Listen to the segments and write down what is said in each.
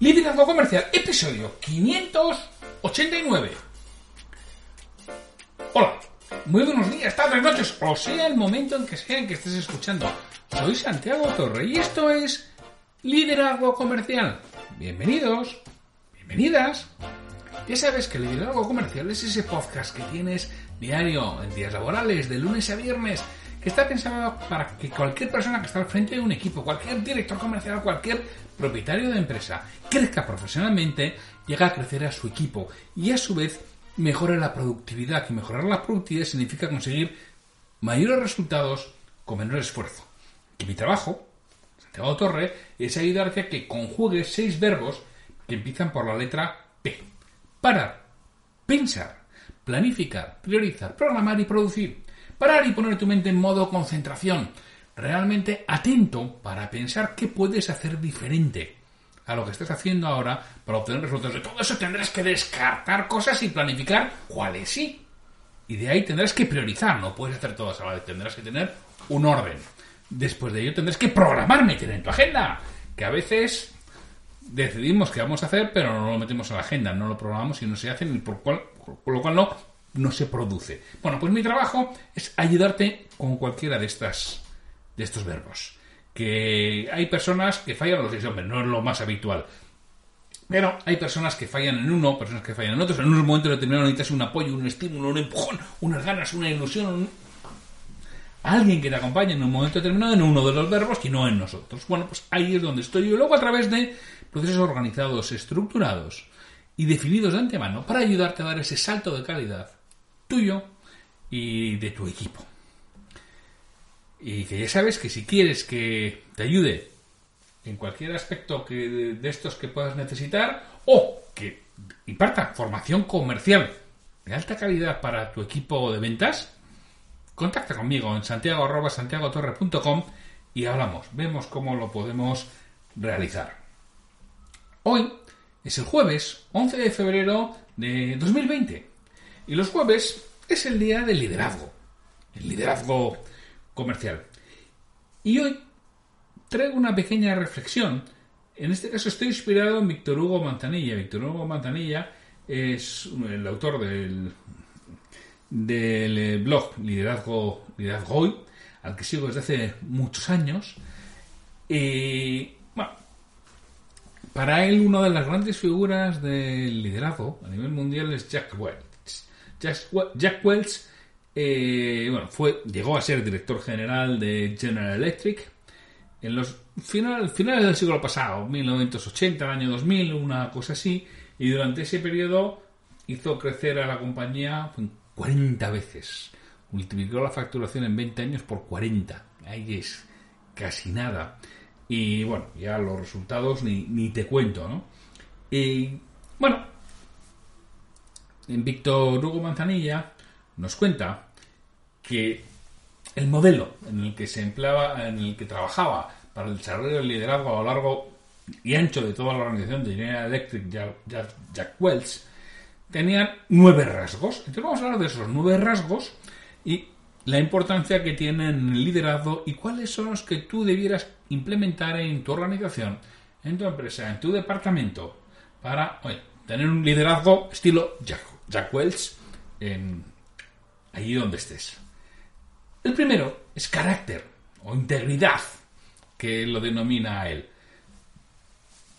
Liderazgo Comercial, episodio 589. Hola, muy buenos días, tardes, noches, o sea el momento en que sea en que estés escuchando. Soy Santiago Torre y esto es Liderazgo Comercial. Bienvenidos, bienvenidas. Ya sabes que el Liderazgo Comercial es ese podcast que tienes diario, en días laborales, de lunes a viernes, que está pensado para que cualquier persona que está al frente de un equipo, cualquier director comercial, cualquier propietario de empresa, crezca profesionalmente, llegue a crecer a su equipo y a su vez mejore la productividad. Que mejorar la productividad significa conseguir mayores resultados con menor esfuerzo. Que mi trabajo, Santiago Torre, es ayudarte a que conjugues seis verbos que empiezan por la letra P. Parar, pensar, planificar, priorizar, programar y producir. Parar y poner tu mente en modo concentración, realmente atento para pensar qué puedes hacer diferente a lo que estás haciendo ahora para obtener resultados. De todo eso tendrás que descartar cosas y planificar cuáles sí. Y de ahí tendrás que priorizar, no puedes hacer todas a la vez, tendrás que tener un orden. Después de ello tendrás que programar, meter en tu agenda, que a veces decidimos qué vamos a hacer, pero no lo metemos en la agenda, no lo programamos y no se hace, por, por lo cual no no se produce. Bueno, pues mi trabajo es ayudarte con cualquiera de estas de estos verbos. Que hay personas que fallan los seis, hombre, no es lo más habitual. Pero hay personas que fallan en uno, personas que fallan en otros. En un momento determinado necesitas un apoyo, un estímulo, un empujón, unas ganas, una ilusión. Alguien que te acompañe en un momento determinado en uno de los verbos que no en nosotros. Bueno, pues ahí es donde estoy yo. Luego a través de procesos organizados, estructurados y definidos de antemano para ayudarte a dar ese salto de calidad tuyo y de tu equipo. Y que ya sabes que si quieres que te ayude en cualquier aspecto que, de estos que puedas necesitar o que imparta formación comercial de alta calidad para tu equipo de ventas, contacta conmigo en santiago y hablamos, vemos cómo lo podemos realizar. Hoy es el jueves 11 de febrero de 2020 y los jueves es el día del liderazgo, el liderazgo comercial. Y hoy traigo una pequeña reflexión. En este caso estoy inspirado en Víctor Hugo Manzanilla. Víctor Hugo Manzanilla es el autor del, del blog Liderazgo, Liderazgo Hoy, al que sigo desde hace muchos años. Y bueno, para él una de las grandes figuras del liderazgo a nivel mundial es Jack Welch. Jack Welch eh, bueno, fue, llegó a ser director general de General Electric en los finales del siglo pasado, 1980, año 2000, una cosa así, y durante ese periodo hizo crecer a la compañía 40 veces. Multiplicó la facturación en 20 años por 40. Ahí es casi nada. Y bueno, ya los resultados ni, ni te cuento, ¿no? Y bueno, Víctor Hugo Manzanilla nos cuenta que el modelo en el que se empleaba, en el que trabajaba para el desarrollo del liderazgo a lo largo y ancho de toda la organización de General Electric, Jack, Welch, tenía nueve rasgos. Entonces vamos a hablar de esos nueve rasgos y la importancia que tienen el liderazgo y cuáles son los que tú debieras implementar en tu organización, en tu empresa, en tu departamento, para tener un liderazgo estilo Jack, Jack Welch allí donde estés. El primero es carácter o integridad, que lo denomina a él.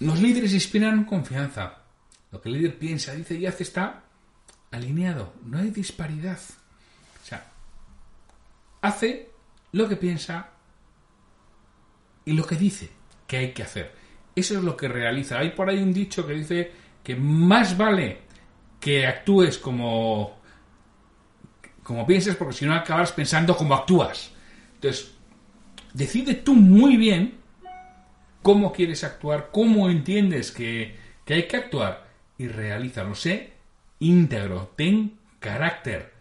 Los líderes inspiran confianza. Lo que el líder piensa, dice y hace está alineado. No hay disparidad. O sea, hace lo que piensa y lo que dice que hay que hacer. Eso es lo que realiza. Hay por ahí un dicho que dice que más vale que actúes como como pienses, porque si no acabas pensando como actúas. Entonces, decide tú muy bien cómo quieres actuar, cómo entiendes que, que hay que actuar y realízalo. Sé íntegro, ten carácter,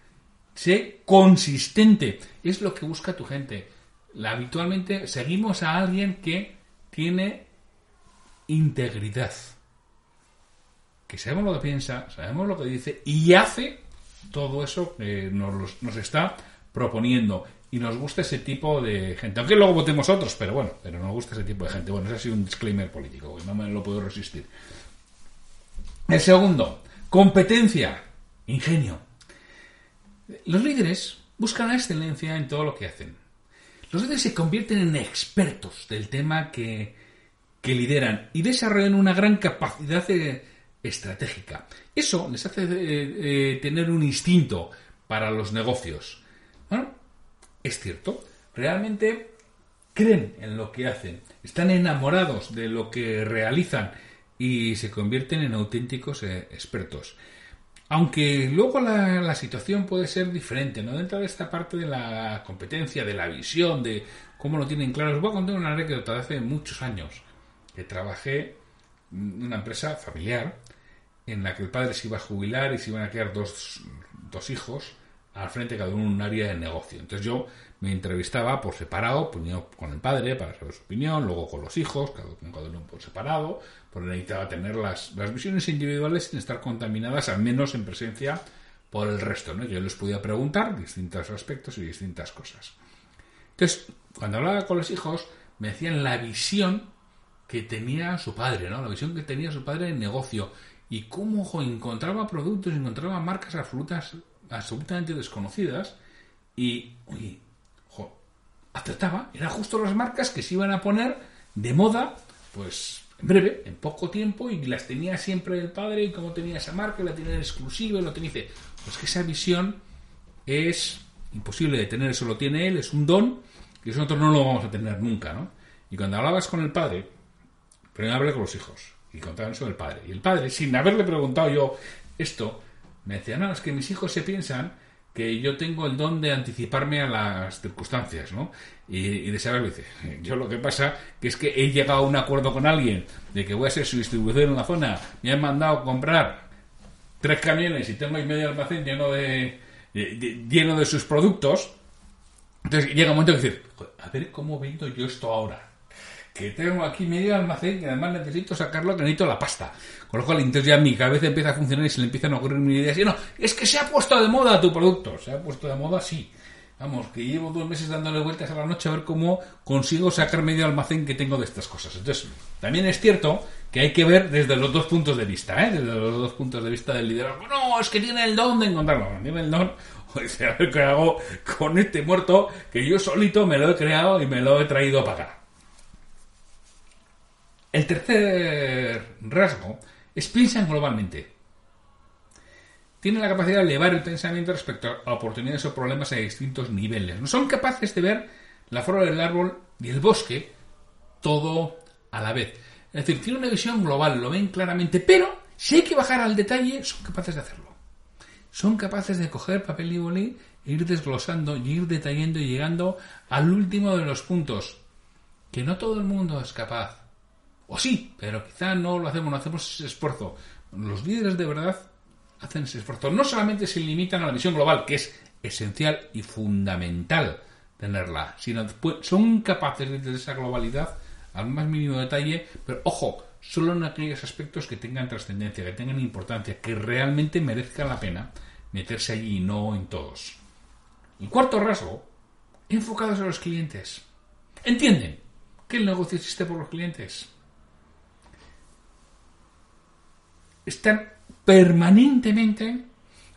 sé consistente. Es lo que busca tu gente. habitualmente seguimos a alguien que tiene integridad. Que sabemos lo que piensa, sabemos lo que dice y hace todo eso que nos, está proponiendo. y nos gusta ese tipo de gente. Aunque luego votemos otros, pero bueno, pero nos gusta ese tipo de gente. Bueno, ese ha sido un disclaimer político, que no me lo puedo resistir. El segundo, competencia, ingenio. Los líderes buscan la excelencia en todo lo que hacen. Los líderes se convierten en expertos del tema que, que lideran y desarrollan una gran capacidad estratégica. Eso les hace eh, eh, tener un instinto para los negocios. Bueno, es cierto, realmente creen en lo que hacen, están enamorados de lo que realizan y se convierten en auténticos eh, expertos. Aunque luego la, situación puede ser diferente, ¿no? Dentro de esta parte de la competencia, de la visión, de cómo lo tienen claro, os voy a contar una anécdota de hace muchos años, que trabajé una empresa familiar en la que el padre se iba a jubilar y se iban a quedar dos, dos hijos al frente cada uno en un área de negocio. Entonces yo me entrevistaba por separado, primero con el padre para saber su opinión, luego con los hijos, cada, uno por separado, porque necesitaba tener las, las visiones individuales sin estar contaminadas, al menos en presencia por el resto. ¿no? Yo les podía preguntar distintos aspectos y distintas cosas. Entonces, cuando hablaba con los hijos, me decían la visión que tenía su padre, ¿no? La visión que tenía su padre en negocio y cómo encontraba productos, encontraba marcas absolutas absolutamente desconocidas y, oye, jo, acertaba, eran justo las marcas que se iban a poner de moda, pues en breve, en poco tiempo, y las tenía siempre el padre, y como tenía esa marca, la tenía exclusiva, y lo tenía, pues que esa visión es imposible de tener, eso lo tiene él, es un don, que nosotros no lo vamos a tener nunca, ¿no? Y cuando hablabas con el padre, primero hablé con los hijos, y contaban eso del padre, y el padre, sin haberle preguntado yo esto, me decía, no, es que mis hijos se piensan que yo tengo el don de anticiparme a las circunstancias, ¿no? Y, de saber, dice, yo lo que pasa que es que he llegado a un acuerdo con alguien de que voy a ser su distribuidor en la zona, me han mandado comprar tres camiones y tengo ahí medio almacén lleno de, lleno de sus productos, entonces llega un momento de decir, a ver cómo vendo yo esto ahora que tengo aquí medio almacén y además necesito sacarlo que necesito la pasta. Con lo cual, entonces ya mi cabeza empieza a funcionar y se le empiezan a ocurrir mil ideas. Y no, es que se ha puesto de moda tu producto. Se ha puesto de moda, sí. Vamos, que llevo dos meses dándole vueltas a la noche a ver cómo consigo sacar medio almacén que tengo de estas cosas. Entonces, también es cierto que hay que ver desde los dos puntos de vista, ¿eh? Desde los dos puntos de vista del liderazgo. No, es que tiene el don de encontrarlo. Tiene el don. O a ver qué hago con este muerto que yo solito me lo he creado y me lo he traído para acá. El tercer rasgo es piensan globalmente. Tienen la capacidad de elevar el pensamiento respecto a oportunidades o problemas a distintos niveles. No son capaces de ver la flor del árbol y el bosque todo a la vez. Es decir, tienen una visión global, lo ven claramente, pero si hay que bajar al detalle, son capaces de hacerlo. Son capaces de coger papel y boli e ir desglosando y ir detallando y llegando al último de los puntos, que no todo el mundo es capaz. O sí, pero quizá no lo hacemos, no hacemos ese esfuerzo. Los líderes de verdad hacen ese esfuerzo. No solamente se limitan a la visión global, que es esencial y fundamental tenerla, sino son capaces de esa globalidad al más mínimo detalle, pero ojo, solo en aquellos aspectos que tengan trascendencia, que tengan importancia, que realmente merezca la pena meterse allí y no en todos. Y cuarto rasgo, enfocados a los clientes. ¿Entienden que el negocio existe por los clientes? Están permanentemente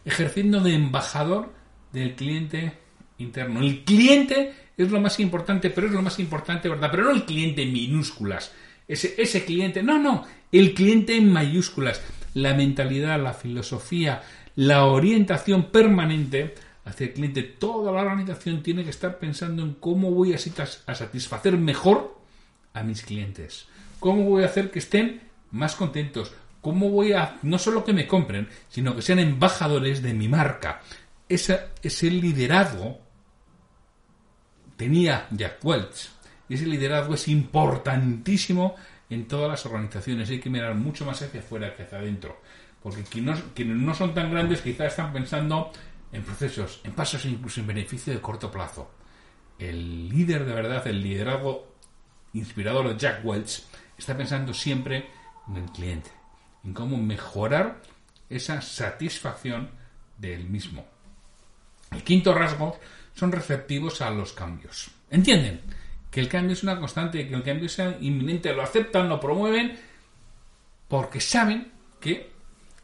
ejerciendo de embajador del cliente interno. El cliente es lo más importante, pero es lo más importante, ¿verdad? Pero no el cliente en minúsculas. Ese, ese cliente, no, no, el cliente en mayúsculas. La mentalidad, la filosofía, la orientación permanente hacia el cliente. Toda la organización tiene que estar pensando en cómo voy a satisfacer mejor a mis clientes. Cómo voy a hacer que estén más contentos, ¿Cómo voy a, no solo que me compren, sino que sean embajadores de mi marca? Ese, liderazgo tenía Jack Welch. Y ese liderazgo es importantísimo en todas las organizaciones. Hay que mirar mucho más hacia afuera que hacia adentro. Porque quienes no, quienes no son tan grandes quizás están pensando en procesos, en pasos e incluso en beneficio de corto plazo. El líder de verdad, el liderazgo inspirador de Jack Welch, está pensando siempre en el cliente en cómo mejorar esa satisfacción del mismo. El quinto rasgo son receptivos a los cambios. ¿Entienden? Que el cambio es una constante, que el cambio es inminente, lo aceptan, lo promueven, porque saben que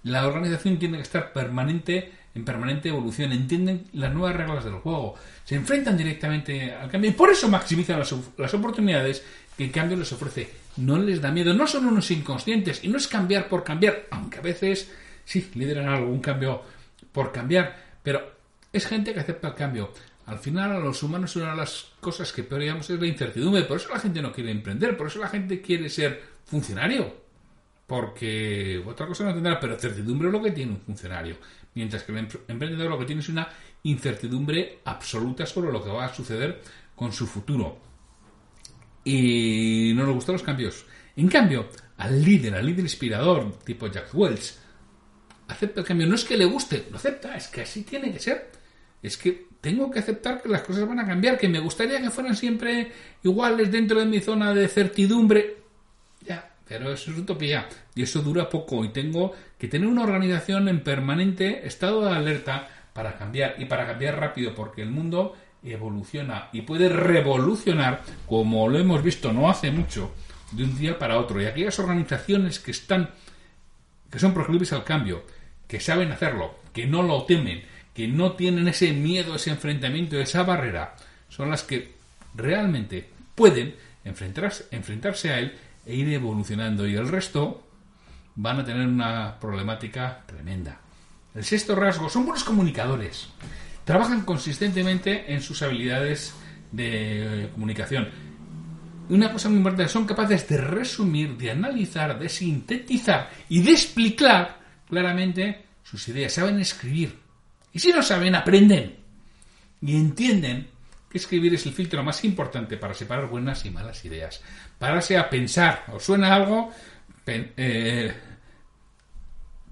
la organización tiene que estar permanente en permanente evolución, entienden las nuevas reglas del juego, se enfrentan directamente al cambio y por eso maximizan las, las oportunidades que el cambio les ofrece. No les da miedo, no son unos inconscientes y no es cambiar por cambiar, aunque a veces sí lideran algún cambio por cambiar, pero es gente que acepta el cambio. Al final, a los humanos una de las cosas que peor es la incertidumbre. Por eso la gente no quiere emprender, por eso la gente quiere ser funcionario. Porque otra cosa no tendrá, pero certidumbre es lo que tiene un funcionario. Mientras que el emprendedor lo que tiene es una incertidumbre absoluta sobre lo que va a suceder con su futuro. Y no le gustan los cambios. En cambio, al líder, al líder inspirador, tipo Jack Welch, acepta el cambio. No es que le guste, lo acepta, es que así tiene que ser. Es que tengo que aceptar que las cosas van a cambiar, que me gustaría que fueran siempre iguales dentro de mi zona de certidumbre. Ya, pero eso es utopía y eso dura poco y tengo que tener una organización en permanente estado de alerta para cambiar y para cambiar rápido porque el mundo evoluciona y puede revolucionar como lo hemos visto no hace mucho de un día para otro y aquellas organizaciones que están que son proclives al cambio que saben hacerlo que no lo temen que no tienen ese miedo ese enfrentamiento esa barrera son las que realmente pueden enfrentarse, enfrentarse a él e ir evolucionando y el resto van a tener una problemática tremenda. El sexto rasgo son buenos comunicadores. Trabajan consistentemente en sus habilidades de comunicación. Una cosa muy importante, son capaces de resumir, de analizar, de sintetizar y de explicar claramente sus ideas. Saben escribir. Y si no saben, aprenden. Y entienden que escribir es el filtro más importante para separar buenas y malas ideas. Pararse a pensar. ¿Os suena algo? Eh,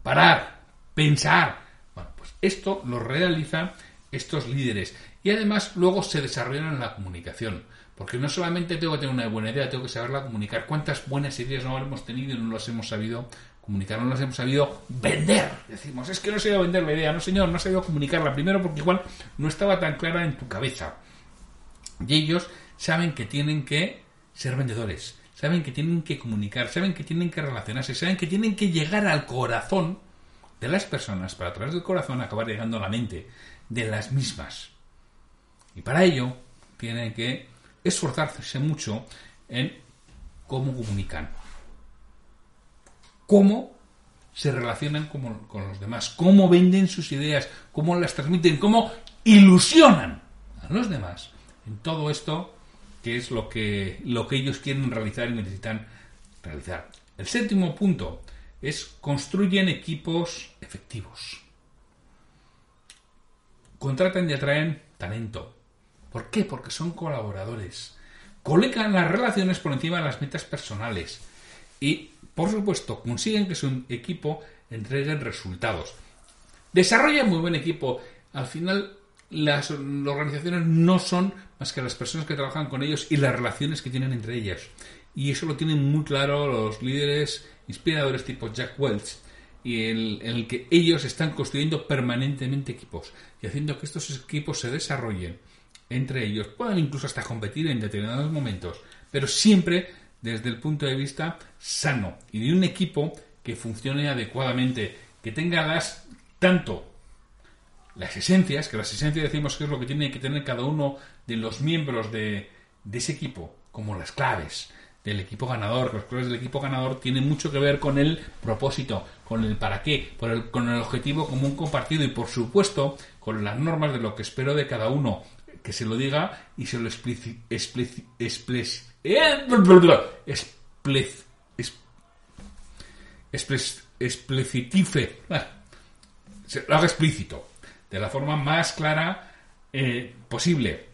parar, pensar. Bueno, pues esto lo realizan estos líderes. Y además luego se desarrollan en la comunicación. Porque no solamente tengo que tener una buena idea, tengo que saberla comunicar. ¿Cuántas buenas ideas no hemos tenido y no las hemos sabido comunicar? No las hemos sabido vender. Decimos, es que no he sabido vender la idea. No, señor, no he sabido comunicarla. Primero porque igual no estaba tan clara en tu cabeza. Y ellos saben que tienen que ser vendedores, saben que tienen que comunicar, saben que tienen que relacionarse, saben que tienen que llegar al corazón de las personas para a través del corazón acabar llegando a la mente de las mismas. Y para ello tienen que esforzarse mucho en cómo comunican, cómo se relacionan con, los demás, cómo venden sus ideas, cómo las transmiten, cómo ilusionan a los demás en todo esto que es lo que, lo que ellos quieren realizar y necesitan realizar. El séptimo punto es construyen equipos efectivos. Contratan y atraen talento. ¿Por qué? Porque son colaboradores. Colocan las relaciones por encima de las metas personales. Y, por supuesto, consiguen que su equipo entregue resultados. Desarrollan muy buen equipo. Al final, las organizaciones no son más que las personas que trabajan con ellos y las relaciones que tienen entre ellas. Y eso lo tienen muy claro los líderes inspiradores tipo Jack Welch, y en, el que ellos están construyendo permanentemente equipos y haciendo que estos equipos se desarrollen entre ellos, puedan incluso hasta competir en determinados momentos, pero siempre desde el punto de vista sano y de un equipo que funcione adecuadamente, que tenga las tanto las esencias, que las esencias decimos que es lo que tiene que tener cada uno de los miembros de, ese equipo, como las claves del equipo ganador, que las claves del equipo ganador tienen mucho que ver con el propósito, con el para qué, con el objetivo común compartido y por supuesto con las normas de lo que espero de cada uno, que se lo diga y se lo explicitife, lo haga explícito de la forma más clara eh, posible.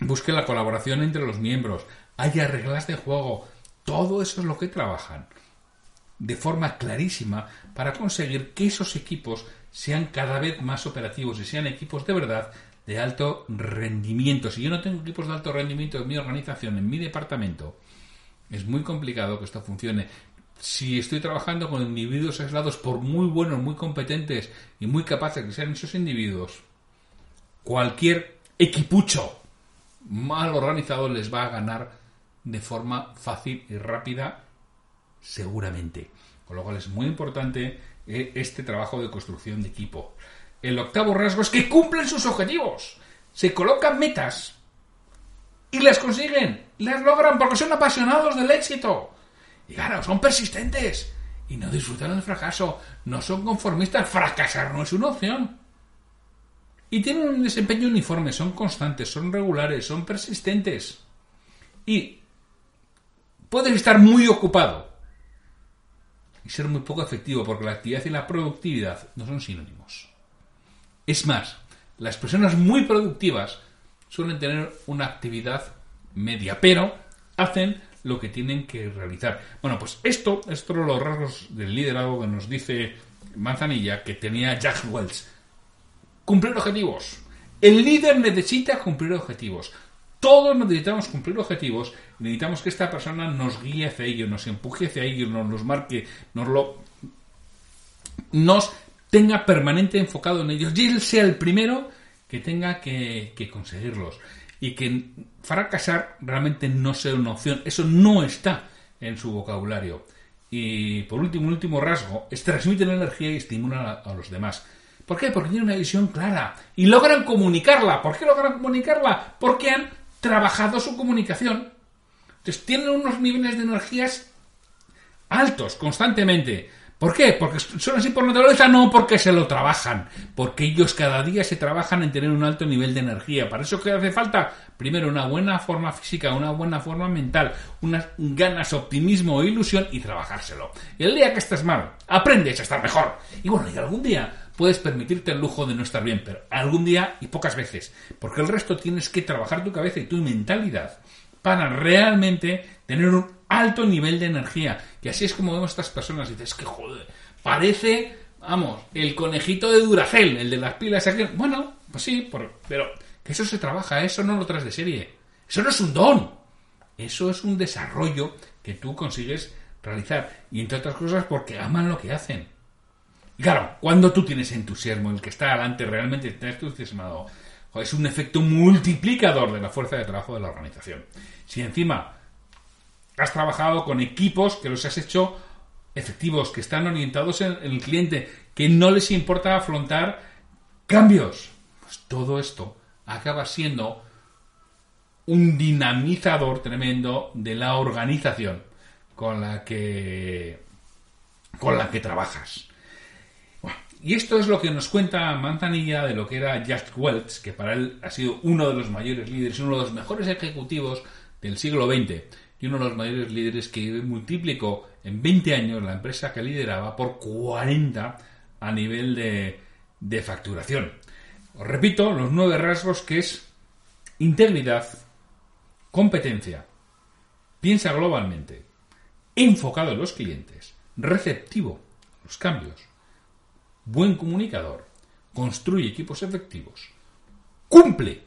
Busque la colaboración entre los miembros, haya reglas de juego, todo eso es lo que trabajan de forma clarísima para conseguir que esos equipos sean cada vez más operativos y sean equipos de verdad de alto rendimiento. Si yo no tengo equipos de alto rendimiento en mi organización, en mi departamento, es muy complicado que esto funcione si estoy trabajando con individuos aislados, por muy buenos, muy competentes y muy capaces que sean esos individuos, cualquier equipucho mal organizado les va a ganar de forma fácil y rápida, seguramente. Con lo cual es muy importante eh, este trabajo de construcción de equipo. El octavo rasgo es que cumplen sus objetivos. Se colocan metas y las consiguen, las logran porque son apasionados del éxito. Y claro, son persistentes y no disfrutan del fracaso. No son conformistas. Fracasar no es una opción. Y tienen un desempeño uniforme, son constantes, son regulares, son persistentes. Y puedes estar muy ocupado y ser muy poco efectivo porque la actividad y la productividad no son sinónimos. Es más, las personas muy productivas suelen tener una actividad media, pero hacen lo que tienen que realizar. Bueno, pues esto es todos los rasgos del liderazgo que nos dice Manzanilla que tenía Jack Wells. Cumplir objetivos. El líder necesita cumplir objetivos. Todos necesitamos cumplir objetivos. Necesitamos que esta persona nos guíe hacia ello, nos empuje hacia ello, nos los marque, nos lo. nos tenga permanente enfocado en ellos y él sea el primero que tenga que, conseguirlos y que fracasar realmente no sea una opción. Eso no está en su vocabulario. Y por último, un último rasgo, es transmiten energía y estimulan a, a, los demás. ¿Por qué? Porque tienen una visión clara y logran comunicarla. ¿Por qué logran comunicarla? Porque han trabajado su comunicación. Entonces tienen unos niveles de energías altos constantemente. ¿Por qué? Porque son así por naturaleza, no porque se lo trabajan, porque ellos cada día se trabajan en tener un alto nivel de energía. Para eso que hace falta, primero, una buena forma física, una buena forma mental, unas ganas, optimismo e ilusión y trabajárselo. El día que estés mal, aprendes a estar mejor. Y bueno, y algún día puedes permitirte el lujo de no estar bien, pero algún día y pocas veces, porque el resto tienes que trabajar tu cabeza y tu mentalidad para realmente tener un alto nivel de energía. Y así es como vemos estas personas. Y dices, que joder, parece, vamos, el conejito de Duracel, el de las pilas. Aquí. Bueno, pues sí, pero que eso se trabaja, eso no lo traes de serie. Eso no es un don. Eso es un desarrollo que tú consigues realizar. Y entre otras cosas porque aman lo que hacen. Y claro, cuando tú tienes entusiasmo, el que está adelante realmente está entusiasmado, es un efecto multiplicador de la fuerza de trabajo de la organización. Si encima has trabajado con equipos que los has hecho efectivos, que están orientados en el cliente, que no les importa afrontar cambios, pues todo esto acaba siendo un dinamizador tremendo de la organización con la que con la que trabajas. Y esto es lo que nos cuenta Manzanilla de lo que era Jack Welch, que para él ha sido uno de los mayores líderes, uno de los mejores ejecutivos del siglo XX y uno de los mayores líderes que multiplicó en 20 años la empresa que lideraba por 40 a nivel de, de facturación. Os repito los nueve rasgos que es integridad, competencia, piensa globalmente, enfocado en los clientes, receptivo a los cambios, buen comunicador, construye equipos efectivos, cumple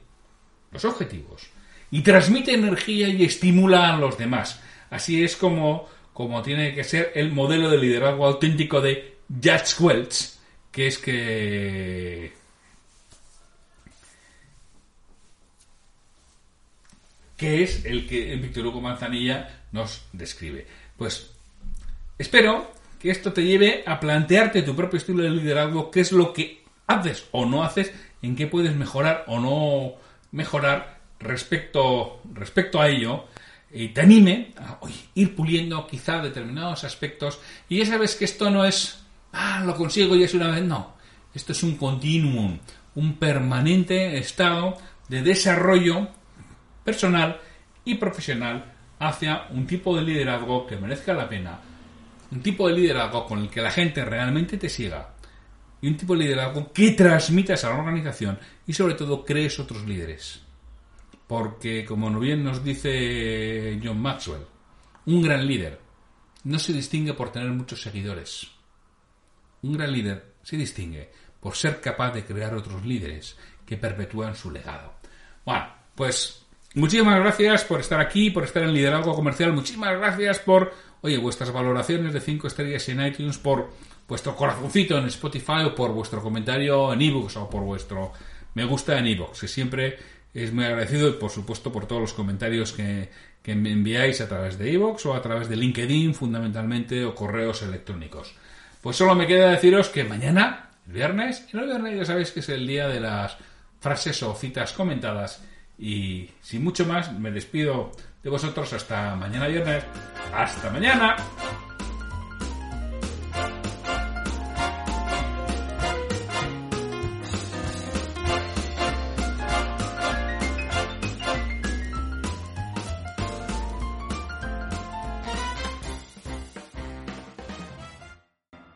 los objetivos y transmite energía y estimula a los demás. Así es como, como tiene que ser el modelo de liderazgo auténtico de Jack Welch, que es que que es el que Víctor Hugo Manzanilla nos describe. Pues espero que esto te lleve a plantearte tu propio estilo de liderazgo, qué es lo que haces o no haces, en qué puedes mejorar o no mejorar respecto, respecto a ello, y te anime a ir puliendo quizá determinados aspectos. Y ya sabes que esto no es, ah, lo consigo y es una vez, no. Esto es un continuum, un permanente estado de desarrollo personal y profesional hacia un tipo de liderazgo que merezca la pena un tipo de liderazgo con el que la gente realmente te siga y un tipo de liderazgo que transmitas a la organización y sobre todo crees otros líderes. Porque, como bien nos dice John Maxwell, un gran líder no se distingue por tener muchos seguidores. Un gran líder se distingue por ser capaz de crear otros líderes que perpetúan su legado. Bueno, pues muchísimas gracias por estar aquí, por estar en Liderazgo Comercial. Muchísimas gracias por oye, vuestras valoraciones de 5 estrellas en iTunes, por vuestro corazoncito en Spotify o por vuestro comentario en ebooks o por vuestro me gusta en ebooks, que siempre es muy agradecido y por supuesto por todos los comentarios que, que me enviáis a través de iVoox o a través de LinkedIn fundamentalmente o correos electrónicos. Pues solo me queda deciros que mañana, el viernes, el viernes ya sabéis que es el día de las frases o citas comentadas y sin mucho más me despido de vosotros hasta mañana viernes. ¡Hasta mañana!